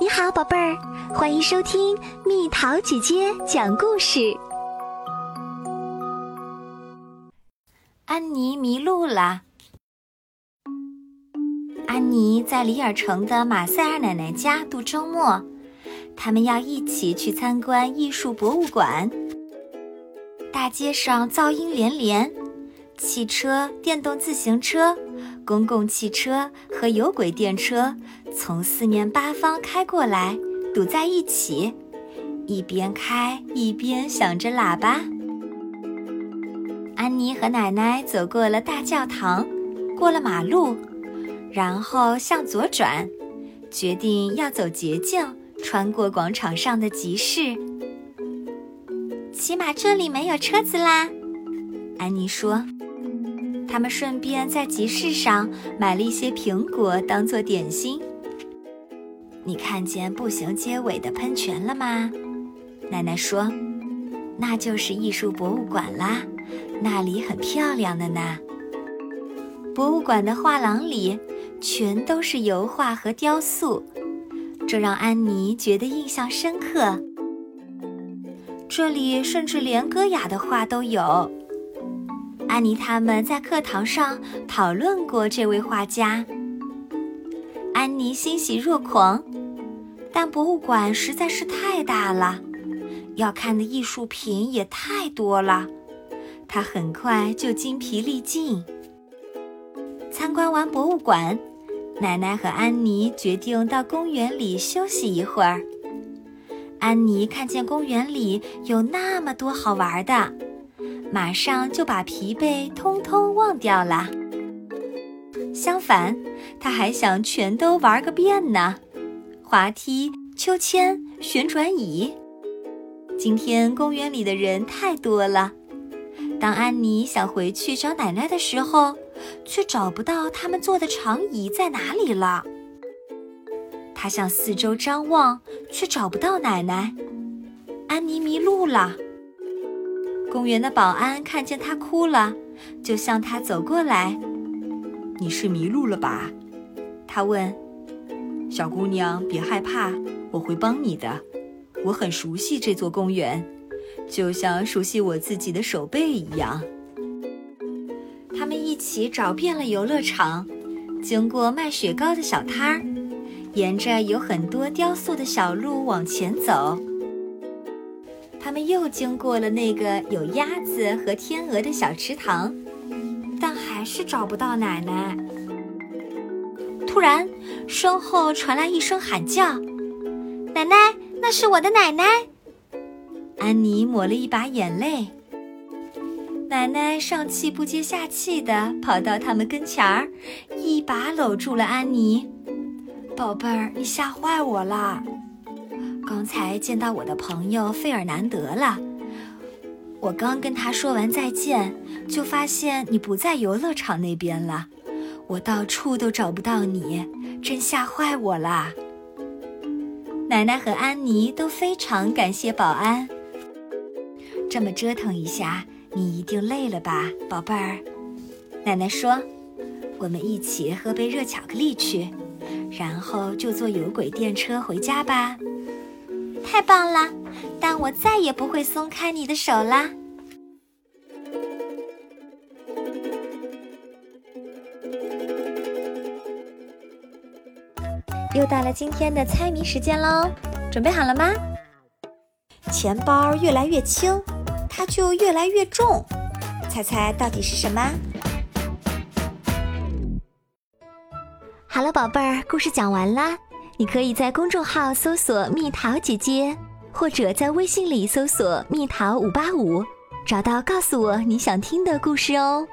你好，宝贝儿，欢迎收听蜜桃姐姐讲故事。安妮迷路了。安妮在里尔城的马塞尔奶奶家度周末，他们要一起去参观艺术博物馆。大街上噪音连连，汽车、电动自行车。公共汽车和有轨电车从四面八方开过来，堵在一起，一边开一边响着喇叭。安妮和奶奶走过了大教堂，过了马路，然后向左转，决定要走捷径，穿过广场上的集市。起码这里没有车子啦，安妮说。他们顺便在集市上买了一些苹果当做点心。你看见步行街尾的喷泉了吗？奶奶说：“那就是艺术博物馆啦，那里很漂亮的呢。”博物馆的画廊里全都是油画和雕塑，这让安妮觉得印象深刻。这里甚至连戈雅的画都有。安妮他们在课堂上讨论过这位画家。安妮欣喜若狂，但博物馆实在是太大了，要看的艺术品也太多了，他很快就精疲力尽。参观完博物馆，奶奶和安妮决定到公园里休息一会儿。安妮看见公园里有那么多好玩的。马上就把疲惫通通忘掉了。相反，他还想全都玩个遍呢：滑梯、秋千、旋转椅。今天公园里的人太多了。当安妮想回去找奶奶的时候，却找不到他们坐的长椅在哪里了。她向四周张望，却找不到奶奶。安妮迷路了。公园的保安看见她哭了，就向她走过来。“你是迷路了吧？”他问。“小姑娘，别害怕，我会帮你的。我很熟悉这座公园，就像熟悉我自己的手背一样。”他们一起找遍了游乐场，经过卖雪糕的小摊儿，沿着有很多雕塑的小路往前走。他们又经过了那个有鸭子和天鹅的小池塘，但还是找不到奶奶。突然，身后传来一声喊叫：“奶奶，那是我的奶奶！”安妮抹了一把眼泪。奶奶上气不接下气地跑到他们跟前儿，一把搂住了安妮：“宝贝儿，你吓坏我了。”刚才见到我的朋友费尔南德了，我刚跟他说完再见，就发现你不在游乐场那边了，我到处都找不到你，真吓坏我了。奶奶和安妮都非常感谢保安。这么折腾一下，你一定累了吧，宝贝儿？奶奶说：“我们一起喝杯热巧克力去，然后就坐有轨电车回家吧。”太棒了，但我再也不会松开你的手啦！又到了今天的猜谜时间喽，准备好了吗？钱包越来越轻，它就越来越重，猜猜到底是什么？好了，宝贝儿，故事讲完啦。你可以在公众号搜索“蜜桃姐姐”，或者在微信里搜索“蜜桃五八五”，找到告诉我你想听的故事哦。